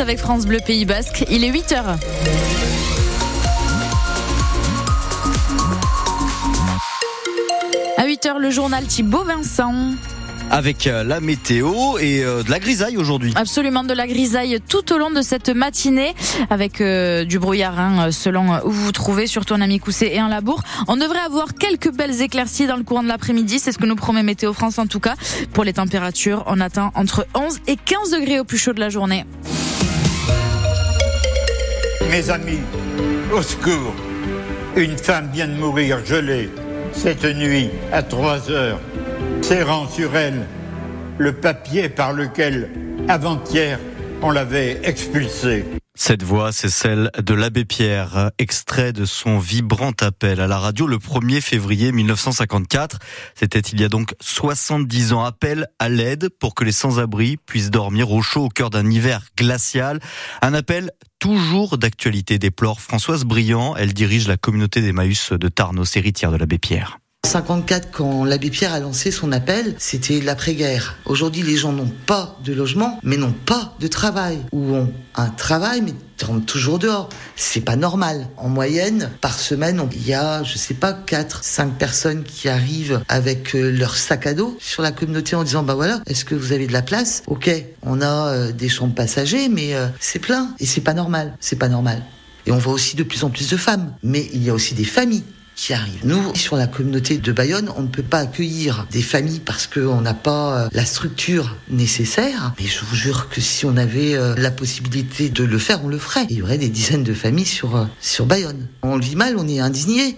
avec France Bleu Pays Basque. Il est 8h. À 8h, le journal Thibaut Vincent avec euh, la météo et euh, de la grisaille aujourd'hui. Absolument de la grisaille tout au long de cette matinée avec euh, du brouillard hein, selon où vous vous trouvez, surtout en Amicoussé et en Labour. On devrait avoir quelques belles éclaircies dans le courant de l'après-midi, c'est ce que nous promet Météo France en tout cas. Pour les températures, on atteint entre 11 et 15 degrés au plus chaud de la journée. Mes amis, au secours. Une femme vient de mourir gelée cette nuit à 3 heures serrant sur elle le papier par lequel, avant-hier, on l'avait expulsé. Cette voix, c'est celle de l'abbé Pierre, extrait de son vibrant appel à la radio le 1er février 1954. C'était il y a donc 70 ans. Appel à l'aide pour que les sans-abri puissent dormir au chaud au cœur d'un hiver glacial. Un appel toujours d'actualité, déplore Françoise Briand. Elle dirige la communauté d'Emmaüs de Tarnos, héritière de l'abbé Pierre. 54, quand l'abbé Pierre a lancé son appel, c'était l'après-guerre. Aujourd'hui, les gens n'ont pas de logement, mais n'ont pas de travail. Ou ont un travail, mais rentrent toujours dehors. C'est pas normal. En moyenne, par semaine, il y a, je sais pas, 4, 5 personnes qui arrivent avec euh, leur sac à dos sur la communauté en disant, bah voilà, est-ce que vous avez de la place? Ok, on a euh, des chambres passagers, mais euh, c'est plein. Et c'est pas normal. C'est pas normal. Et on voit aussi de plus en plus de femmes. Mais il y a aussi des familles qui arrivent. Nous, sur la communauté de Bayonne, on ne peut pas accueillir des familles parce qu'on n'a pas euh, la structure nécessaire. Mais je vous jure que si on avait euh, la possibilité de le faire, on le ferait. Il y aurait des dizaines de familles sur, euh, sur Bayonne. On le vit mal, on est indigné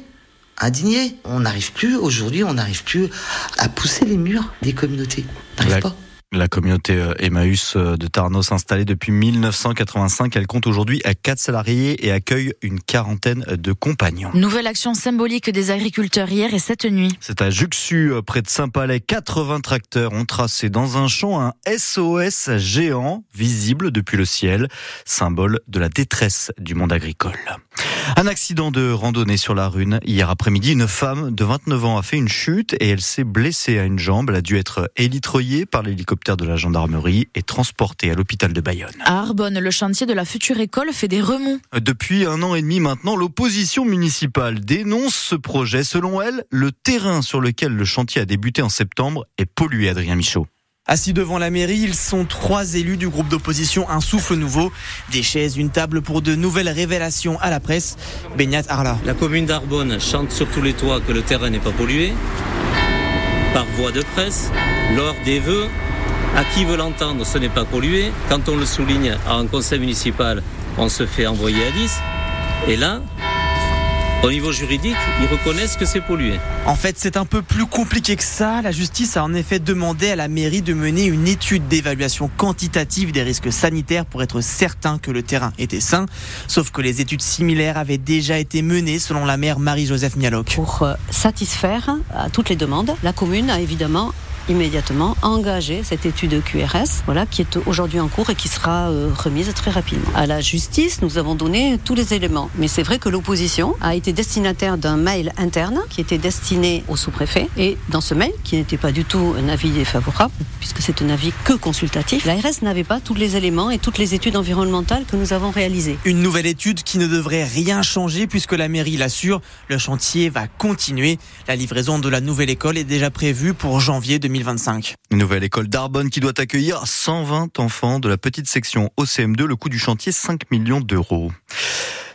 indigné. On n'arrive plus, aujourd'hui, on n'arrive plus à pousser les murs des communautés. On n'arrive pas. La communauté euh, Emmaüs euh, de Tarnos installée depuis 1985, elle compte aujourd'hui à 4 salariés et accueille une quarantaine de compagnons. Nouvelle action symbolique des agriculteurs hier et cette nuit. C'est à Juxu, euh, près de Saint-Palais. 80 tracteurs ont tracé dans un champ un SOS géant visible depuis le ciel, symbole de la détresse du monde agricole. Un accident de randonnée sur la Rune. Hier après-midi, une femme de 29 ans a fait une chute et elle s'est blessée à une jambe. Elle a dû être élitroyée par l'hélicoptère de la gendarmerie et transportée à l'hôpital de Bayonne. À Arbonne, le chantier de la future école fait des remous. Depuis un an et demi maintenant, l'opposition municipale dénonce ce projet. Selon elle, le terrain sur lequel le chantier a débuté en septembre est pollué, Adrien Michaud. Assis devant la mairie, ils sont trois élus du groupe d'opposition Un souffle nouveau. Des chaises, une table pour de nouvelles révélations à la presse. Beignat Arla. La commune d'Arbonne chante sur tous les toits que le terrain n'est pas pollué. Par voie de presse, lors des vœux, à qui veut l'entendre, ce n'est pas pollué. Quand on le souligne à un conseil municipal, on se fait envoyer à 10. Et là, au niveau juridique, ils reconnaissent que c'est pollué. En fait, c'est un peu plus compliqué que ça. La justice a en effet demandé à la mairie de mener une étude d'évaluation quantitative des risques sanitaires pour être certain que le terrain était sain. Sauf que les études similaires avaient déjà été menées selon la maire Marie-Joseph Mialoc. Pour euh, satisfaire à toutes les demandes, la commune a évidemment immédiatement engager cette étude QRS, voilà, qui est aujourd'hui en cours et qui sera euh, remise très rapidement. À la justice, nous avons donné tous les éléments. Mais c'est vrai que l'opposition a été destinataire d'un mail interne qui était destiné au sous-préfet. Et dans ce mail, qui n'était pas du tout un avis défavorable, puisque c'est un avis que consultatif, l'ARS n'avait pas tous les éléments et toutes les études environnementales que nous avons réalisées. Une nouvelle étude qui ne devrait rien changer puisque la mairie l'assure, le chantier va continuer. La livraison de la nouvelle école est déjà prévue pour janvier 2020. Une nouvelle école d'Arbonne qui doit accueillir 120 enfants de la petite section OCM2. Le coût du chantier 5 millions d'euros.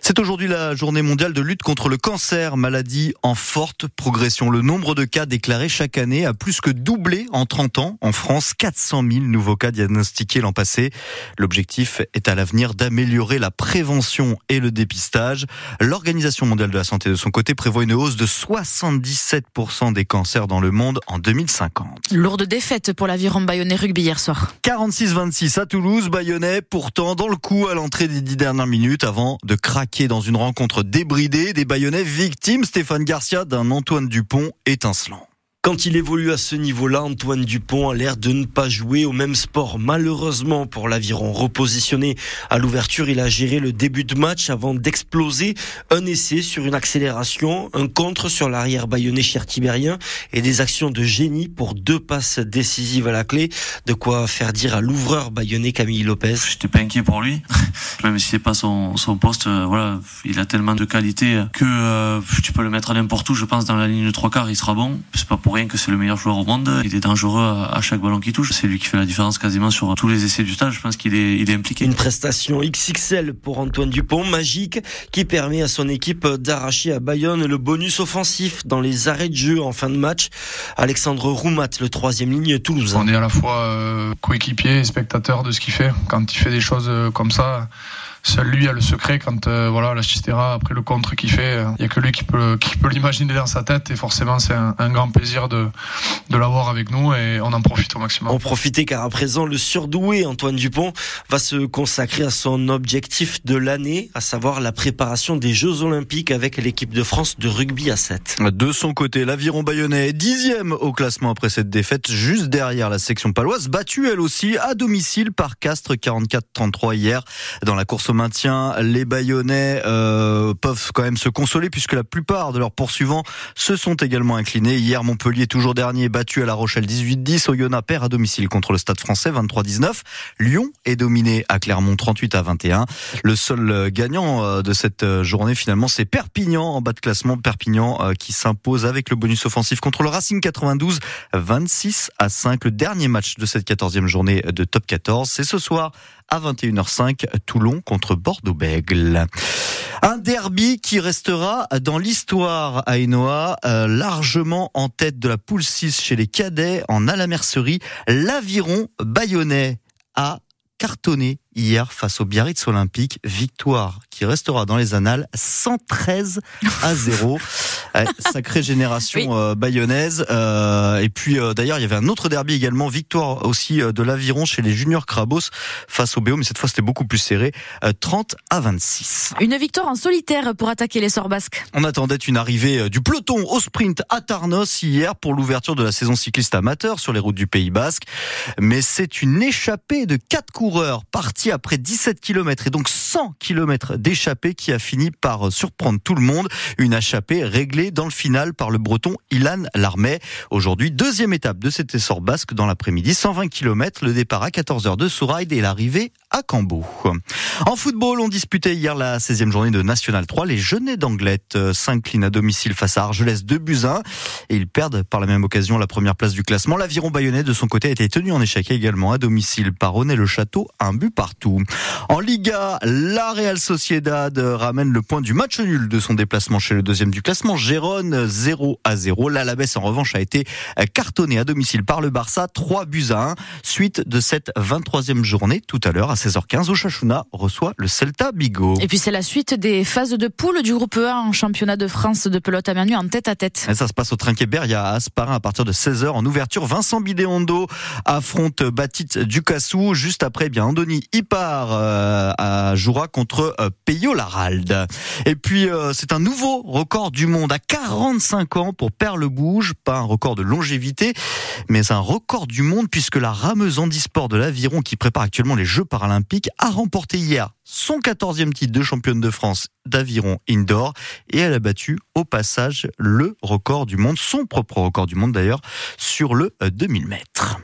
C'est aujourd'hui la journée mondiale de lutte contre le cancer, maladie en forte progression. Le nombre de cas déclarés chaque année a plus que doublé en 30 ans. En France, 400 000 nouveaux cas diagnostiqués l'an passé. L'objectif est à l'avenir d'améliorer la prévention et le dépistage. L'Organisation mondiale de la santé de son côté prévoit une hausse de 77% des cancers dans le monde en 2050. Lourde défaite pour l'aviron bayonnais rugby hier soir. 46-26 à Toulouse, Bayonnais pourtant dans le coup à l'entrée des dix dernières minutes avant de craquer dans une rencontre débridée des Bayonnais victimes Stéphane Garcia d'un Antoine Dupont étincelant. Quand il évolue à ce niveau-là, Antoine Dupont a l'air de ne pas jouer au même sport. Malheureusement pour l'aviron repositionné à l'ouverture, il a géré le début de match avant d'exploser un essai sur une accélération, un contre sur l'arrière bayonnais cher Tibérien et des actions de génie pour deux passes décisives à la clé. De quoi faire dire à l'ouvreur bayonnais Camille Lopez. J'étais pas inquiet pour lui, même si c'est pas son, poste. Euh, voilà, il a tellement de qualité que euh, tu peux le mettre n'importe où. Je pense dans la ligne de trois quarts, il sera bon. C'est pas pour rien que c'est le meilleur joueur au monde. Il est dangereux à, chaque ballon qu'il touche. C'est lui qui fait la différence quasiment sur tous les essais du stade. Je pense qu'il est, il est impliqué. Une prestation XXL pour Antoine Dupont, magique, qui permet à son équipe d'arracher à Bayonne le bonus offensif dans les arrêts de jeu en fin de match. Alexandre Roumat, le troisième ligne toulousain. On est à la fois euh, coéquipier et spectateur de ce qu'il fait. Quand il fait des choses euh, comme ça, seul lui a le secret quand euh, voilà la Chistera après le contre qu'il fait il y a que lui qui peut qui peut l'imaginer dans sa tête et forcément c'est un, grand plaisir de de l'avoir avec nous et on en profite au maximum. En profiter car à présent le surdoué Antoine Dupont va se consacrer à son objectif de l'année à savoir la préparation des Jeux Olympiques avec l'équipe de France de rugby à 7. De son côté l'aviron bayonnais est dixième au classement après cette défaite juste derrière la section paloise battue elle aussi à domicile par Castres 44-33 hier dans la course maintien, les Bayonnais euh, peuvent quand même se consoler puisque la plupart de leurs poursuivants se sont également inclinés. Hier, Montpellier, toujours dernier, battu à La Rochelle 18-10. Oyonnax perd à domicile contre le Stade français 23-19. Lyon est dominé à Clermont 38 à 21. Le seul gagnant euh, de cette euh, journée, finalement, c'est Perpignan en bas de classement. Perpignan qui s'impose avec le bonus offensif contre le Racing 92 26 à 5. Le dernier match de cette 14e journée de top 14, c'est ce soir à 21h05, Toulon contre Bordeaux-Bègle. Un derby qui restera dans l'histoire à Enoa, euh, largement en tête de la poule 6 chez les cadets en Alamercerie. L'aviron bayonnais a cartonné hier face au Biarritz Olympique. Victoire qui restera dans les annales 113 à 0. sacrée génération euh, bayonnaise. Euh, et puis euh, d'ailleurs, il y avait un autre derby également, victoire aussi de l'Aviron chez les juniors Krabos face au BO, mais cette fois c'était beaucoup plus serré, 30 à 26. Une victoire en solitaire pour attaquer les sorts basques. On attendait une arrivée du peloton au sprint à Tarnos hier pour l'ouverture de la saison cycliste amateur sur les routes du Pays Basque, mais c'est une échappée de quatre coureurs partis après 17 km et donc 100 km d'échappée qui a fini par surprendre tout le monde. Une échappée réglée dans le final par le breton Ilan Larmet. Aujourd'hui, deuxième étape de cet essor basque dans l'après-midi. 120 km, le départ à 14h de Souraïd et l'arrivée En football, on disputait hier la 16e journée de National 3. Les Genets d'Anglette euh, s'inclinent à domicile face à Argelès de Buzyn et ils perdent par la même occasion la première place du classement. L'aviron bayonnais de son côté a été tenu en échec également à domicile par René Le Château, un but par en Liga, la Real Sociedad ramène le point du match nul de son déplacement chez le deuxième du classement, Gérone 0 à 0. L'Alavés en revanche a été cartonné à domicile par le Barça, 3 buts à 1. Suite de cette 23e journée, tout à l'heure à 16h15, Oshachuna reçoit le Celta Bigo. Et puis c'est la suite des phases de poule du groupe E en championnat de France de pelote à main nue en tête à tête. ça se passe au Trinquet-Berg, il y a Asparin à partir de 16h en ouverture. Vincent Bidéondo affronte Batit Ducassou. Juste après, eh bien Andoni part euh, à Joura contre euh, Peyo Laralde. Et puis euh, c'est un nouveau record du monde à 45 ans pour Perle Bouge, pas un record de longévité, mais un record du monde puisque la rameuse handisport de l'aviron qui prépare actuellement les Jeux paralympiques a remporté hier son 14e titre de championne de France d'aviron indoor et elle a battu au passage le record du monde, son propre record du monde d'ailleurs, sur le 2000 mètres.